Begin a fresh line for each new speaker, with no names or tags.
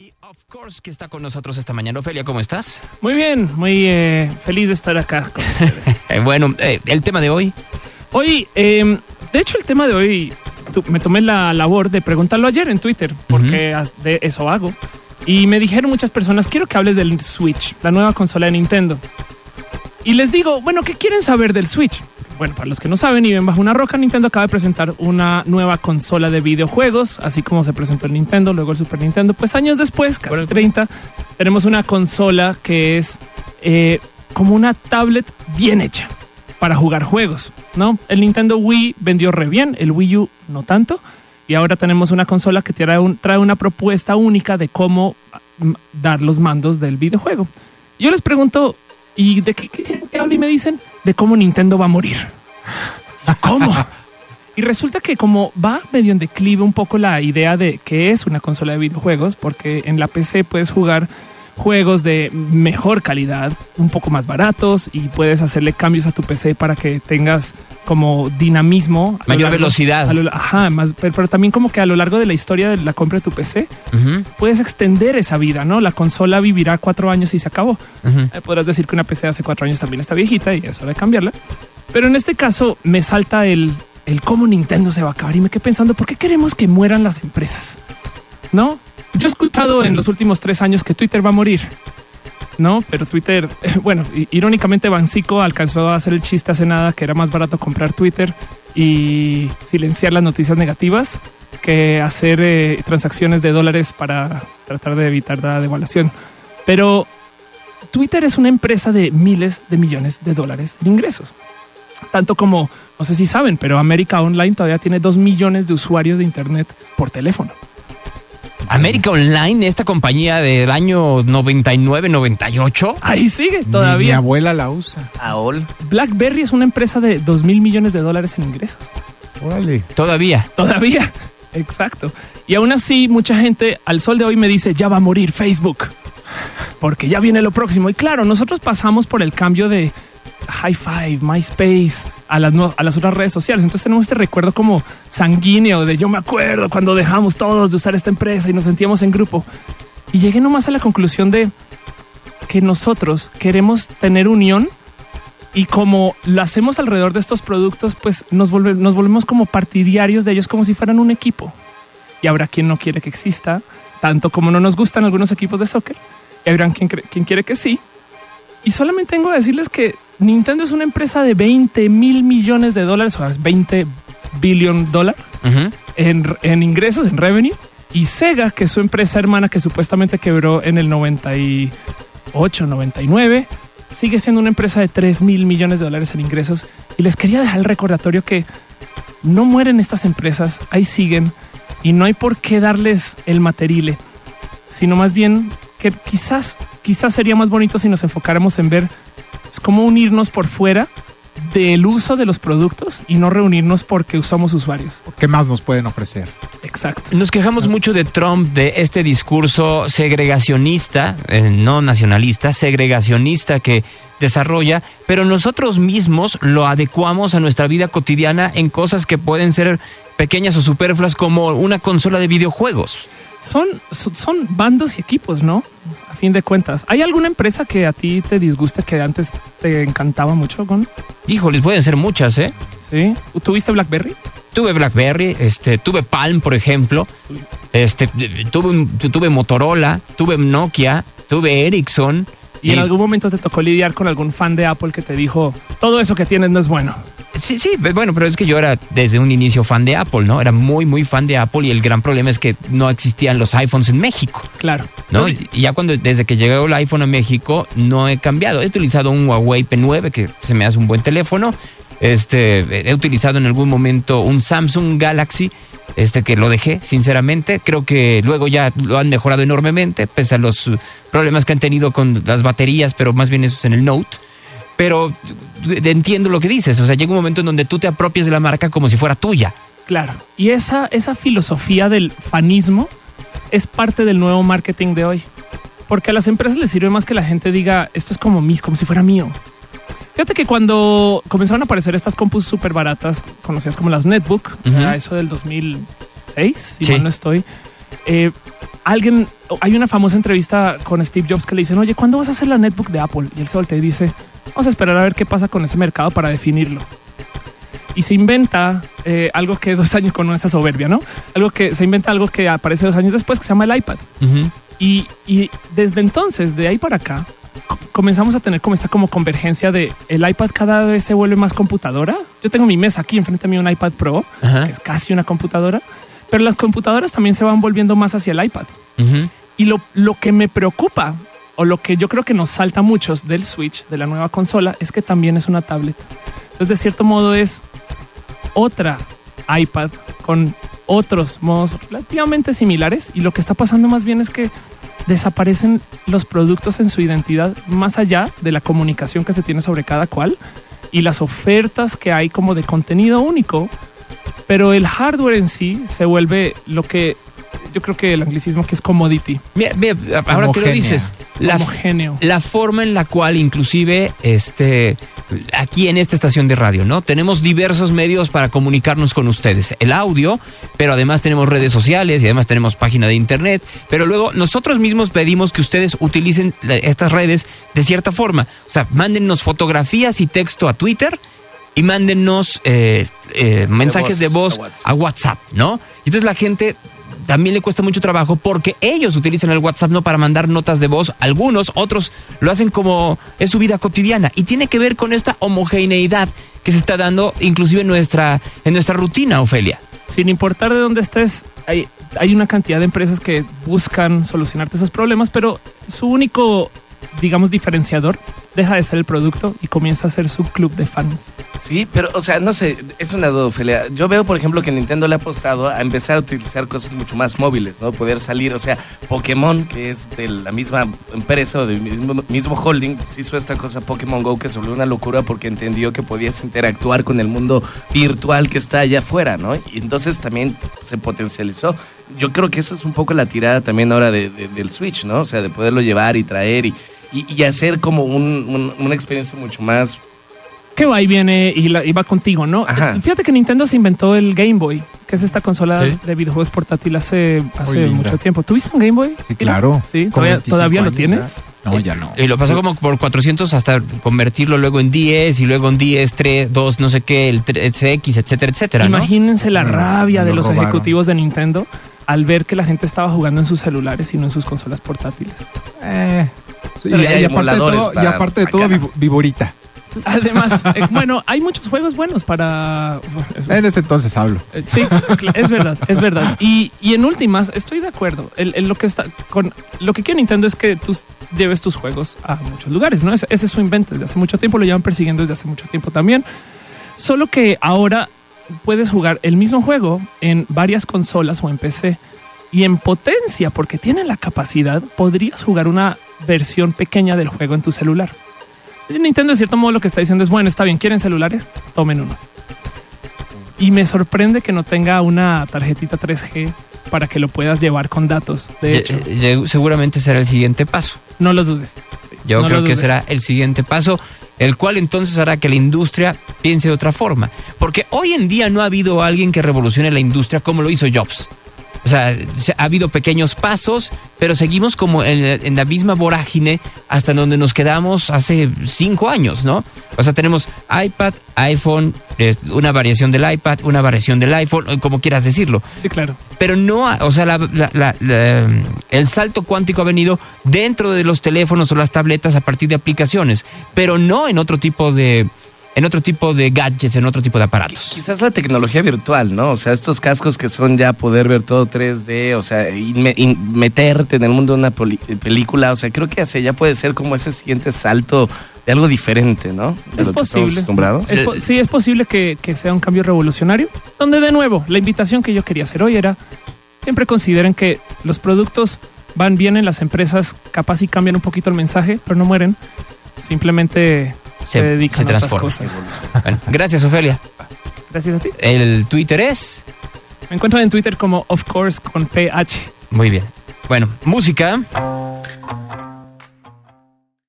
Y of course que está con nosotros esta mañana. Ofelia, ¿cómo estás?
Muy bien, muy eh, feliz de estar acá con ustedes.
Eh, bueno, eh, el tema de hoy.
Hoy, eh, de hecho, el tema de hoy me tomé la labor de preguntarlo ayer en Twitter, porque de eso hago. Y me dijeron muchas personas, quiero que hables del Switch, la nueva consola de Nintendo. Y les digo, bueno, ¿qué quieren saber del Switch? Bueno, para los que no saben y ven bajo una roca, Nintendo acaba de presentar una nueva consola de videojuegos, así como se presentó el Nintendo, luego el Super Nintendo. Pues años después, casi 30, tenemos una consola que es eh, como una tablet bien hecha para jugar juegos, ¿no? El Nintendo Wii vendió re bien, el Wii U no tanto, y ahora tenemos una consola que trae, un- trae una propuesta única de cómo mm, dar los mandos del videojuego. Yo les pregunto, ¿y de qué, qué, qué hablan? Y me dicen de cómo Nintendo va a morir. ¿Y ¿Cómo? Y resulta que como va medio en declive un poco la idea de que es una consola de videojuegos, porque en la PC puedes jugar juegos de mejor calidad, un poco más baratos y puedes hacerle cambios a tu PC para que tengas como dinamismo.
Mayor
largo-
velocidad.
lo- ajá, más, pero, pero también como que a lo largo de la historia de la compra de tu PC puedes extender esa vida, ¿no? La consola vivirá cuatro años y se acabó. Eh, podrás decir que una PC hace cuatro años también está viejita y es hora de cambiarla. Pero en este caso me salta el, el cómo Nintendo se va a acabar y me quedé pensando, ¿por qué queremos que mueran las empresas? ¿No? Yo he escuchado en los últimos tres años que Twitter va a morir. No, pero Twitter, bueno, irónicamente Bancico alcanzó a hacer el chiste hace nada que era más barato comprar Twitter y silenciar las noticias negativas que hacer eh, transacciones de dólares para tratar de evitar la devaluación. Pero Twitter es una empresa de miles de millones de dólares en ingresos. Tanto como, no sé si saben, pero América Online todavía tiene dos millones de usuarios de Internet por teléfono.
América Online, esta compañía del año 99, 98.
Ahí sigue
Mi, mi
todavía.
abuela la usa.
AOL.
BlackBerry es una empresa de dos mil millones de dólares en ingresos.
Órale.
Todavía.
Todavía. Exacto. Y aún así, mucha gente al sol de hoy me dice, ya va a morir Facebook. Porque ya viene lo próximo. Y claro, nosotros pasamos por el cambio de High Five, MySpace, a las, a las otras redes sociales. Entonces tenemos este recuerdo como sanguíneo de yo me acuerdo cuando dejamos todos de usar esta empresa y nos sentíamos en grupo. Y llegué nomás a la conclusión de que nosotros queremos tener unión y como lo hacemos alrededor de estos productos, pues nos, volve- nos volvemos como partidarios de ellos como si fueran un equipo. Y habrá quien no quiere que exista, tanto como no nos gustan algunos equipos de soccer. Y habrá quien, quien quiere que sí. Y solamente tengo que decirles que Nintendo es una empresa de 20 mil millones de dólares, o sea, es 20 billion dólares
Ujú.
en, en ingresos, en revenue. Y Sega, que es su empresa hermana que supuestamente quebró en el 98, 99, sigue siendo una empresa de 3 mil millones de dólares en ingresos. Y les quería dejar el recordatorio que no mueren estas empresas, ahí siguen y no hay por qué darles el materile, sino más bien que quizás, quizás sería más bonito si nos enfocáramos en ver pues, cómo unirnos por fuera del uso de los productos y no reunirnos porque somos usuarios.
¿Qué más nos pueden ofrecer?
Exacto.
Nos quejamos mucho de Trump, de este discurso segregacionista, eh, no nacionalista, segregacionista que desarrolla, pero nosotros mismos lo adecuamos a nuestra vida cotidiana en cosas que pueden ser pequeñas o superfluas como una consola de videojuegos.
Son, son bandos y equipos, ¿no? A fin de cuentas. ¿Hay alguna empresa que a ti te disguste que antes te encantaba mucho, Gon?
Híjoles, pueden ser muchas, ¿eh?
Sí. ¿Tuviste BlackBerry?
Tuve BlackBerry, este, tuve Palm, por ejemplo, este, tuve, un- tuve Motorola, tuve Nokia, tuve Ericsson.
¿Y en algún momento te tocó lidiar con algún fan de Apple que te dijo, todo eso que tienes no es bueno?
Sí, sí, pues, bueno, pero es que yo era desde un inicio fan de Apple, ¿no? Era muy, muy fan de Apple y el gran problema es que no existían los iPhones en México,
Claro.
¿no? Y ya cuando, desde que llegó el iPhone a México, no he cambiado. He utilizado un Huawei P9, que se me hace un buen teléfono. Este, he utilizado en algún momento un Samsung Galaxy, este que lo dejé, sinceramente. Creo que luego ya lo han mejorado enormemente, pese a los problemas que han tenido con las baterías, pero más bien eso es en el Note. Pero eh, entiendo lo que dices, o sea, llega un momento en donde tú te apropias de la marca como si fuera tuya.
Claro. Y esa, esa filosofía del fanismo es parte del nuevo marketing de hoy. Porque a las empresas les sirve más que la gente diga esto es como mis, como si fuera mío. Fíjate que cuando comenzaron a aparecer estas compus súper baratas, conocidas como las Netbook, a eso del 2006, si
Sí.
mal no estoy, eh, alguien, hay una famosa entrevista con Steve Jobs que le dicen, oye, ¿cuándo vas a hacer la netbook de Apple? Y él se voltea y dice, vamos a esperar a ver qué pasa con ese mercado para definirlo. Y se inventa eh, algo que dos años con esa soberbia, ¿no? Algo que se inventa algo que aparece dos años después que se llama el iPad.
Ujú.
Y, y desde entonces, de ahí para acá, co- comenzamos a tener como esta como convergencia de el iPad cada vez se vuelve más computadora. Yo tengo mi mesa aquí enfrente a mí un iPad Pro,
Ajá.
que es casi una computadora, pero las computadoras también se van volviendo más hacia el iPad.
Ujú.
Y lo, lo que me preocupa o lo que yo creo que nos salta a muchos del Switch, de la nueva consola, es que también es una tablet. Entonces, de cierto modo, es otra iPad con otros modos relativamente similares. Y lo que está pasando más bien es que desaparecen los productos en su identidad más allá de la comunicación que se tiene sobre cada cual y las ofertas que hay como de contenido único. Pero el hardware en sí se vuelve lo que yo creo que el anglicismo que es commodity,
Mira, mira, ahora que lo dices, la,
homogéneo.
la forma en la cual inclusive este aquí en esta estación de radio, ¿no? Tenemos diversos medios para comunicarnos con ustedes. El audio, pero además tenemos redes sociales y además tenemos página de internet, pero luego nosotros mismos pedimos que ustedes utilicen estas redes de cierta forma. O sea, mándennos fotografías y texto a Twitter y mándennos eh, eh, mensajes de voz,
a WhatsApp.
a WhatsApp, ¿no? Y entonces la gente también le cuesta mucho trabajo porque ellos utilizan el WhatsApp no para mandar notas de voz, algunos, otros lo hacen como es su vida cotidiana y tiene que ver con esta homogeneidad que se está dando inclusive en nuestra en nuestra rutina, Ofelia.
Sin importar de dónde estés, hay, hay una cantidad de empresas que buscan solucionarte esos problemas, pero su único, digamos, diferenciador deja de ser el producto y comienza a ser su club de fans.
Sí, pero, o sea, no sé, es una duda, Ophelia. Yo veo, por ejemplo, que Nintendo le ha apostado a empezar a utilizar cosas mucho más móviles, ¿no? Poder salir, o sea, Pokémon, que es de la misma empresa o del mismo, mismo holding, se hizo esta cosa Pokémon Go que se volvió una locura porque entendió que podías interactuar con el mundo virtual que está allá afuera, ¿no? Y entonces también se potencializó. Yo creo que eso es un poco la tirada también ahora de- del Switch, ¿no? O sea, de poderlo llevar y traer y, y, y hacer como un- un- una experiencia mucho más
Que va y viene y, la- y va contigo, ¿no?
Ajá.
Fíjate que Nintendo se inventó el Game Boy, que es esta consola
Sí.
de videojuegos portátil hace, mucho tiempo. ¿Tuviste un Game Boy?
Sí, claro.
Sí, ¿todavía,
25
todavía lo tienes?
ya. No, ya no.
Y lo pasó como por 400 hasta convertirlo luego en 10 y luego en 10, 3, 2, no sé qué, el 3X, etcétera, etcétera, ¿no?
Imagínense la
Mm,
rabia de
lo
los
robaron.
ejecutivos de Nintendo al ver que la gente estaba jugando en sus celulares y no en sus consolas portátiles.
Eh, sí, y,
ya hay
y aparte de todo, y aparte de todo, viborita.
Además, eh, bueno, hay muchos juegos buenos para...
En ese entonces hablo.
Eh, Sí, es verdad, es verdad. Y, y en últimas, estoy de acuerdo. El, el lo que está con lo que quiere Nintendo es que tú lleves tus juegos a muchos lugares, ¿no? Ese, ese es su invento desde hace mucho tiempo, lo llevan persiguiendo desde hace mucho tiempo también. Solo que ahora puedes jugar el mismo juego en varias consolas o en PC y en potencia, porque tienen la capacidad, podrías jugar una versión pequeña del juego en tu celular. Nintendo, de cierto modo, lo que está diciendo es: bueno, está bien, ¿quieren celulares? Tomen uno. Y me sorprende que no tenga una tarjetita 3G para que lo puedas llevar con datos. De hecho,
seguramente será el siguiente paso.
no lo dudes. Sí,
Yo
no
creo que será el siguiente paso, el cual entonces hará que la industria piense de otra forma. Porque hoy en día no ha habido alguien que revolucione la industria como lo hizo Jobs. O sea, se- ha habido pequeños pasos, pero seguimos como en, en la misma vorágine hasta donde nos quedamos hace cinco años, ¿no? O sea, tenemos iPad, iPhone, eh, una variación del iPad, una variación del iPhone, como quieras decirlo
Sí, claro.
pero no, o sea, la- la- la- la- el salto cuántico ha venido dentro de los teléfonos o las tabletas a partir de aplicaciones, pero no en otro tipo de, en otro tipo de gadgets, en otro tipo de aparatos.
Quizás la tecnología virtual, ¿no? O sea, estos cascos que son ya poder ver todo 3D, o sea, y me- y meterte en el mundo de una poli- película, o sea, creo que hacia ya puede ser como ese siguiente salto de algo diferente, ¿no? De
Es
lo que estamos
posible.
acostumbrados.
Es po- sí, es posible que, que sea un cambio revolucionario. Donde, de nuevo, la invitación que yo quería hacer hoy era: siempre consideren que los productos van bien en las empresas, capaz y cambian un poquito el mensaje, pero no mueren. Simplemente se,
Se-
dedican
se
a otras
transforman.
cosas.
Bueno, gracias, Ofelia.
Gracias a ti.
El Twitter es.
Me encuentran en Twitter como of course con PH.
Muy bien. Bueno, música.